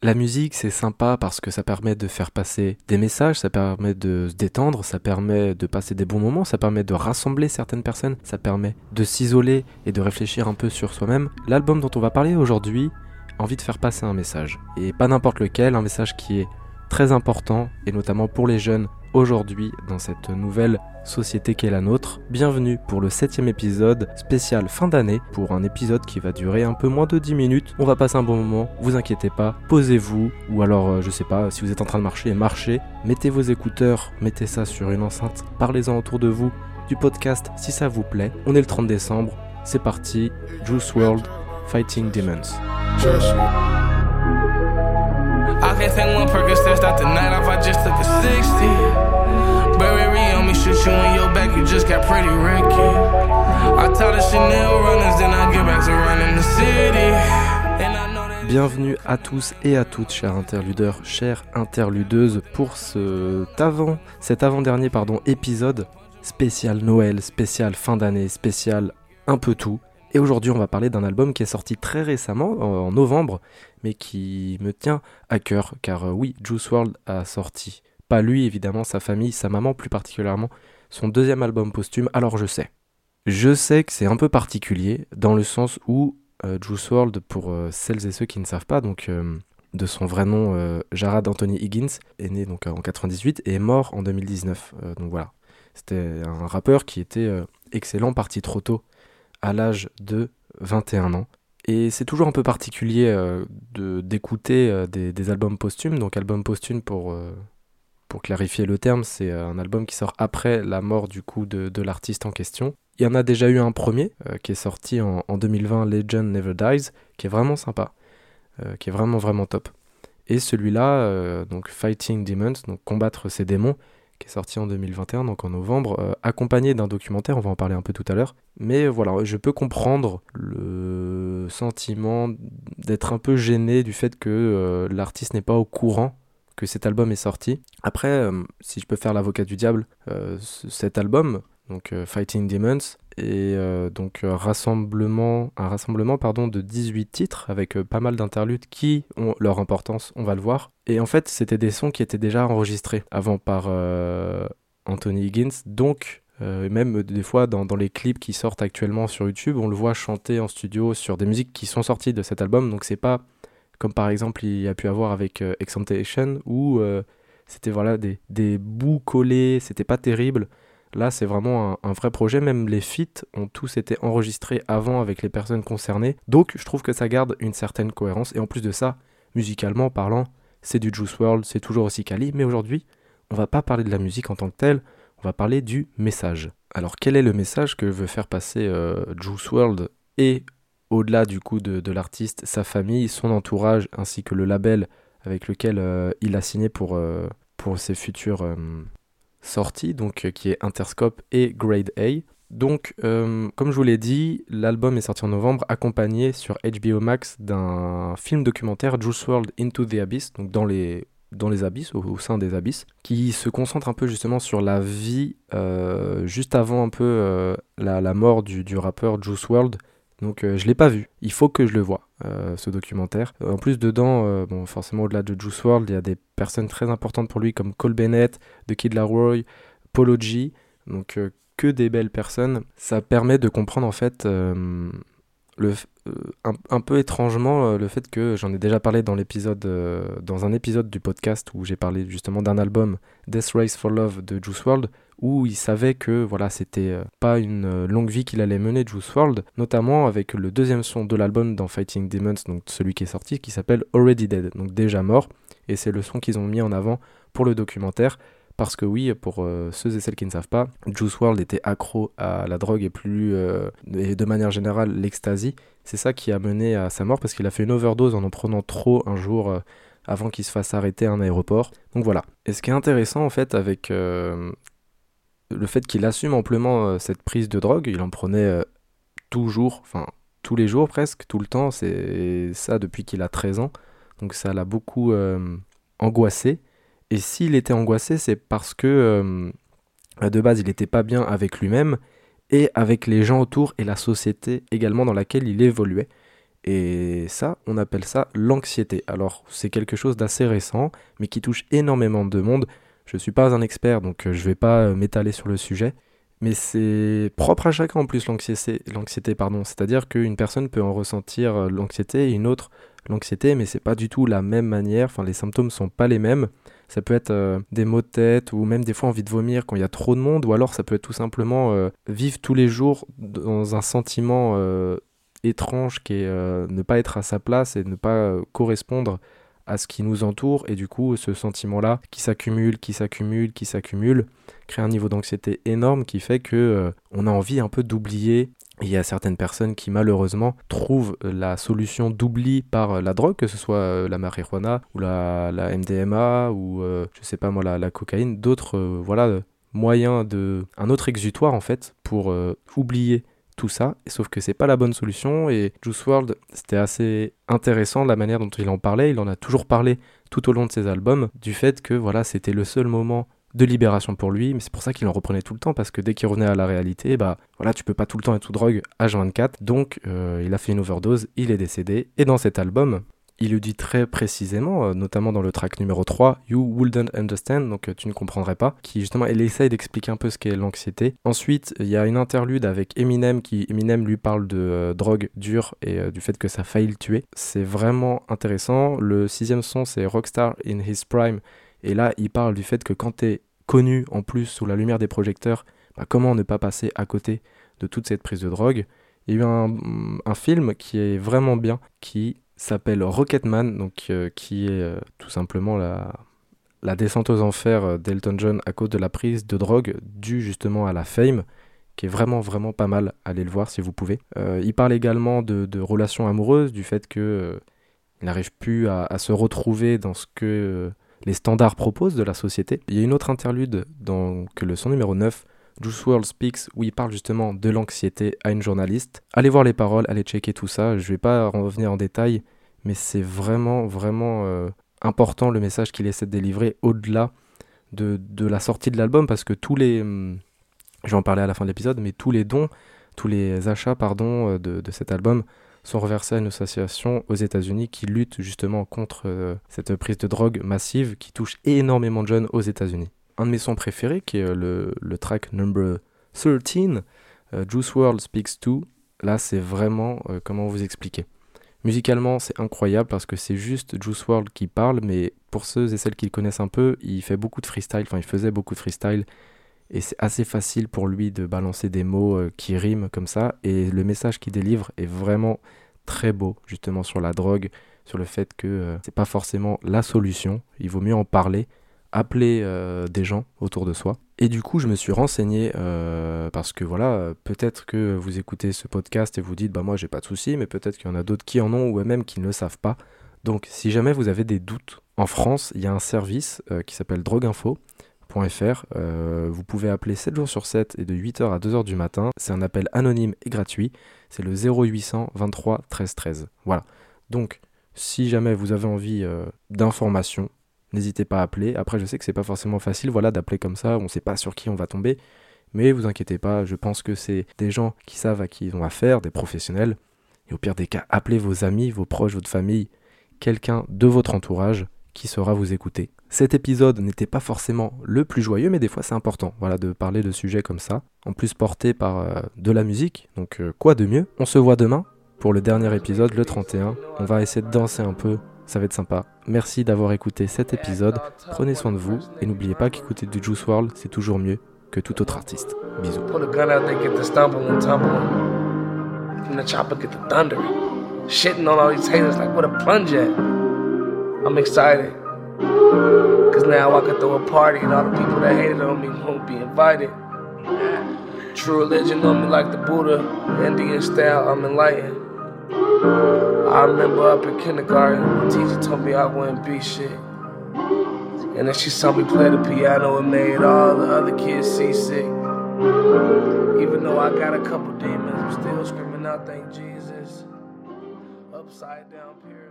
La musique, c'est sympa parce que ça permet de faire passer des messages, ça permet de se détendre, ça permet de passer des bons moments, ça permet de rassembler certaines personnes, ça permet de s'isoler et de réfléchir un peu sur soi-même. L'album dont on va parler aujourd'hui envie de faire passer un message. Et pas n'importe lequel, un message qui est très important, et notamment pour les jeunes aujourd'hui dans cette nouvelle société qu'est la nôtre. Bienvenue pour le septième épisode spécial fin d'année, pour un épisode qui va durer un peu moins de 10 minutes. On va passer un bon moment, vous inquiétez pas, posez-vous, ou alors euh, je sais pas, si vous êtes en train de marcher, marchez, mettez vos écouteurs, mettez ça sur une enceinte, parlez-en autour de vous, du podcast si ça vous plaît. On est le 30 décembre, c'est parti, Juice World, Fighting Demons. I can't take one Percocet, start the night off, I just took a 60. Bienvenue à tous et à toutes, chers interludeurs, chères interludeuses, pour cet avant, cet avant-dernier pardon, épisode spécial Noël, spécial fin d'année, spécial un peu tout. Et aujourd'hui, on va parler d'un album qui est sorti très récemment, en novembre, mais qui me tient à cœur, car euh, oui, Juice World a sorti, pas lui évidemment, sa famille, sa maman plus particulièrement, son deuxième album posthume, alors je sais. Je sais que c'est un peu particulier, dans le sens où euh, Juice World, pour euh, celles et ceux qui ne savent pas, donc de son vrai nom, Jarad Anthony Higgins, est né donc en 98 et est mort en 2019. donc voilà, c'était un rappeur qui était excellent, parti trop tôt à l'âge de 21 ans. Et c'est toujours un peu particulier euh, de d'écouter euh, des, albums posthumes. Donc album posthume pour, euh, pour clarifier le terme, c'est un album qui sort après la mort du coup de, l'artiste en question. Il y en a déjà eu un premier qui est sorti en, en, 2020, Legend Never Dies, qui est vraiment sympa, qui est vraiment vraiment top. Et celui-là, donc Fighting Demons, donc combattre ces démons, qui est sorti en 2021, donc en novembre, euh, accompagné d'un documentaire, on va en parler un peu tout à l'heure. Mais voilà, je peux comprendre le sentiment d'être un peu gêné du fait que euh, l'artiste n'est pas au courant que cet album est sorti. Après, euh, si je peux faire l'avocat du diable, cet album, donc Fighting Demons, et donc rassemblement, un rassemblement pardon, de 18 titres avec pas mal d'interludes qui ont leur importance, on va le voir. Et en fait, c'était des sons qui étaient déjà enregistrés avant par euh, Anthony Higgins. Donc, euh, même des fois dans, les clips qui sortent actuellement sur YouTube, on le voit chanter en studio sur des musiques qui sont sorties de cet album. Donc, c'est pas comme par exemple il y a pu avoir avec euh, où c'était voilà des, des bouts collés, c'était pas terrible. Là, c'est vraiment un, un, vrai projet. Même les feats ont tous été enregistrés avant avec les personnes concernées. Donc, je trouve que ça garde une certaine cohérence. Et en plus de ça, musicalement parlant, c'est du Juice World, c'est toujours aussi quali, mais aujourd'hui, on va pas parler de la musique en tant que telle, on va parler du message. Alors quel est le message que veut faire passer euh, Juice World et au-delà du coup de, l'artiste, sa famille, son entourage, ainsi que le label avec lequel euh, il a signé pour, euh, pour ses futures sorties, donc qui est Interscope et Grade A. Donc, euh, comme je vous l'ai dit, l'album est sorti en novembre, accompagné sur HBO Max d'un film documentaire Juice World Into the Abyss, donc dans les, dans les abysses, au, sein des abysses, qui se concentre un peu justement sur la vie euh, juste avant un peu euh, la, la, mort du, du, rappeur Juice World. Donc je l'ai pas vu, il faut que je le vois, ce documentaire. En plus dedans, bon, forcément au-delà de Juice World, il y a des personnes très importantes pour lui comme Cole Bennett, The Kid Laroi, Polo G, donc que des belles personnes, ça permet de comprendre en fait euh, euh, un, peu étrangement euh, le fait que j'en ai déjà parlé dans l'épisode dans un épisode du podcast où j'ai parlé justement d'un album Death Race for Love de Juice World où il savait que voilà c'était pas une longue vie qu'il allait mener Juice World notamment avec le deuxième son de l'album dans Fighting Demons donc celui qui est sorti qui s'appelle Already Dead donc déjà mort et c'est le son qu'ils ont mis en avant pour le documentaire parce que oui, pour euh, ceux et celles qui ne savent pas, Juice World était accro à la drogue et plus, euh, et de manière générale, l'ecstasy. C'est ça qui a mené à sa mort parce qu'il a fait une overdose en en prenant trop un jour euh, avant qu'il se fasse arrêter à un aéroport. Donc voilà. Et ce qui est intéressant en fait avec le fait qu'il assume amplement cette prise de drogue, il en prenait toujours, enfin tous les jours presque, tout le temps, c'est ça depuis qu'il a 13 ans. Donc ça l'a beaucoup angoissé. Et s'il était angoissé, c'est parce que euh, de base, il n'était pas bien avec lui-même et avec les gens autour et la société également dans laquelle il évoluait. Et ça, on appelle ça l'anxiété. Alors, c'est quelque chose d'assez récent, mais qui touche énormément de monde. Je ne suis pas un expert, donc euh, je ne vais pas euh, m'étaler sur le sujet. Mais c'est propre à chacun en plus l'anxiété, pardon. C'est-à-dire qu'une personne peut en ressentir euh, l'anxiété et une autre l'anxiété, mais c'est pas du tout la même manière. Enfin, les symptômes sont pas les mêmes. Ça peut être des maux de tête ou même des fois envie de vomir quand il y a trop de monde, ou alors ça peut être tout simplement vivre tous les jours dans un sentiment étrange qui est ne pas être à sa place et ne pas correspondre à ce qui nous entoure et du coup ce sentiment-là qui s'accumule, qui s'accumule, qui s'accumule crée un niveau d'anxiété énorme qui fait que euh, on a envie un peu d'oublier. Il y a certaines personnes qui malheureusement trouvent la solution d'oubli par euh, la drogue, que ce soit euh, la marijuana ou la, MDMA ou je sais pas moi la, la cocaïne, d'autres voilà moyens de un autre exutoire en fait pour oublier tout ça, sauf que c'est pas la bonne solution. Et Juice World, c'était assez intéressant la manière dont il en parlait. Il en a toujours parlé tout au long de ses albums, du fait que voilà, c'était le seul moment de libération pour lui, mais c'est pour ça qu'il en reprenait tout le temps, parce que dès qu'il revenait à la réalité, bah voilà, tu peux pas tout le temps être sous drogue H24, donc euh, il a fait une overdose, il est décédé, et dans cet album, il le dit très précisément, euh, notamment dans le track numéro 3, You Wouldn't Understand, donc euh, tu ne comprendrais pas, qui justement, elle essaye d'expliquer un peu ce qu'est l'anxiété. Ensuite, il y a une interlude avec Eminem, qui Eminem lui parle de euh, drogue dure et du fait que ça faillit le tuer. C'est vraiment intéressant. Le sixième son, c'est Rockstar in His Prime, et là, il parle du fait que quand t'es connu en plus sous la lumière des projecteurs, bah, comment ne pas passer à côté de toute cette prise de drogue? Il y a eu un film qui est vraiment bien, qui s'appelle Rocketman, euh, qui est euh, tout simplement la, la descente aux enfers euh, d'Elton John à cause de la prise de drogue due justement à la fame, qui est vraiment vraiment pas mal. Allez le voir si vous pouvez. il parle également de, relations amoureuses, du fait que il n'arrive plus à, à, se retrouver dans ce que les standards proposent de la société. Il y a une autre interlude dans que le son numéro 9 Juice World Speaks, où il parle justement de l'anxiété à une journaliste. Allez voir les paroles, allez checker tout ça. Je vais pas revenir en détail, mais c'est vraiment, vraiment euh, important le message qu'il essaie de délivrer au-delà de, la sortie de l'album, parce que tous les. Hum, je vais en parler à la fin de l'épisode, mais tous les dons, tous les achats, pardon, euh, de, de cet album sont reversés à une association aux États-Unis qui lutte justement contre euh, cette prise de drogue massive qui touche énormément de jeunes aux États-Unis un de mes sons préférés, qui est euh, le, track number 13, euh, Juice World Speaks To. Là, c'est vraiment, euh, comment vous expliquer. Musicalement, c'est incroyable parce que c'est juste Juice World qui parle, mais pour ceux et celles qui le connaissent un peu, il fait beaucoup de freestyle, enfin il faisait beaucoup de freestyle, et c'est assez facile pour lui de balancer des mots qui riment comme ça, et le message qu'il délivre est vraiment très beau, justement sur la drogue, sur le fait que c'est pas forcément la solution, il vaut mieux en parler, appeler euh, des gens autour de soi. Et du coup, je me suis renseigné euh, parce que voilà, peut-être que vous écoutez ce podcast et vous dites, bah moi j'ai pas de soucis, mais peut-être qu'il y en a d'autres qui en ont ou même qui ne le savent pas. Donc, si jamais vous avez des doutes, en France, il y a un service euh, qui s'appelle drogueinfo.fr. vous pouvez appeler 7 jours sur 7 et de 8h à 2h du matin. C'est un appel anonyme et gratuit. C'est le 0800 23 13 13. Voilà. Donc, si jamais vous avez envie d'informations, n'hésitez pas à appeler. Après, je sais que c'est pas forcément facile, voilà, d'appeler comme ça, on sait pas sur qui on va tomber, mais vous inquiétez pas, je pense que c'est des gens qui savent à qui ils ont affaire, des professionnels. Et au pire des cas, appelez vos amis, vos proches, votre famille, quelqu'un de votre entourage qui saura vous écouter. Cet épisode n'était pas forcément le plus joyeux, mais des fois c'est important, voilà, de parler de sujets comme ça. En plus porté par euh, de la musique, donc euh, quoi de mieux? On se voit demain pour le dernier épisode, le 31. On va essayer de danser un peu ça va être sympa. Merci d'avoir écouté cet épisode, prenez soin de vous et n'oubliez pas qu'écouter du Juice World, c'est toujours mieux que tout autre artiste. Bisous. Cause now I can throw a party and all the people that hated on me won't be invited. True religion on me like the Buddha, Indian style, I'm enlightened. I remember up in kindergarten, the teacher told me I wouldn't be shit. And then she saw me play the piano and made all the other kids seasick. Even though I got a couple demons, I'm still screaming out, thank Jesus. Upside down pyramid.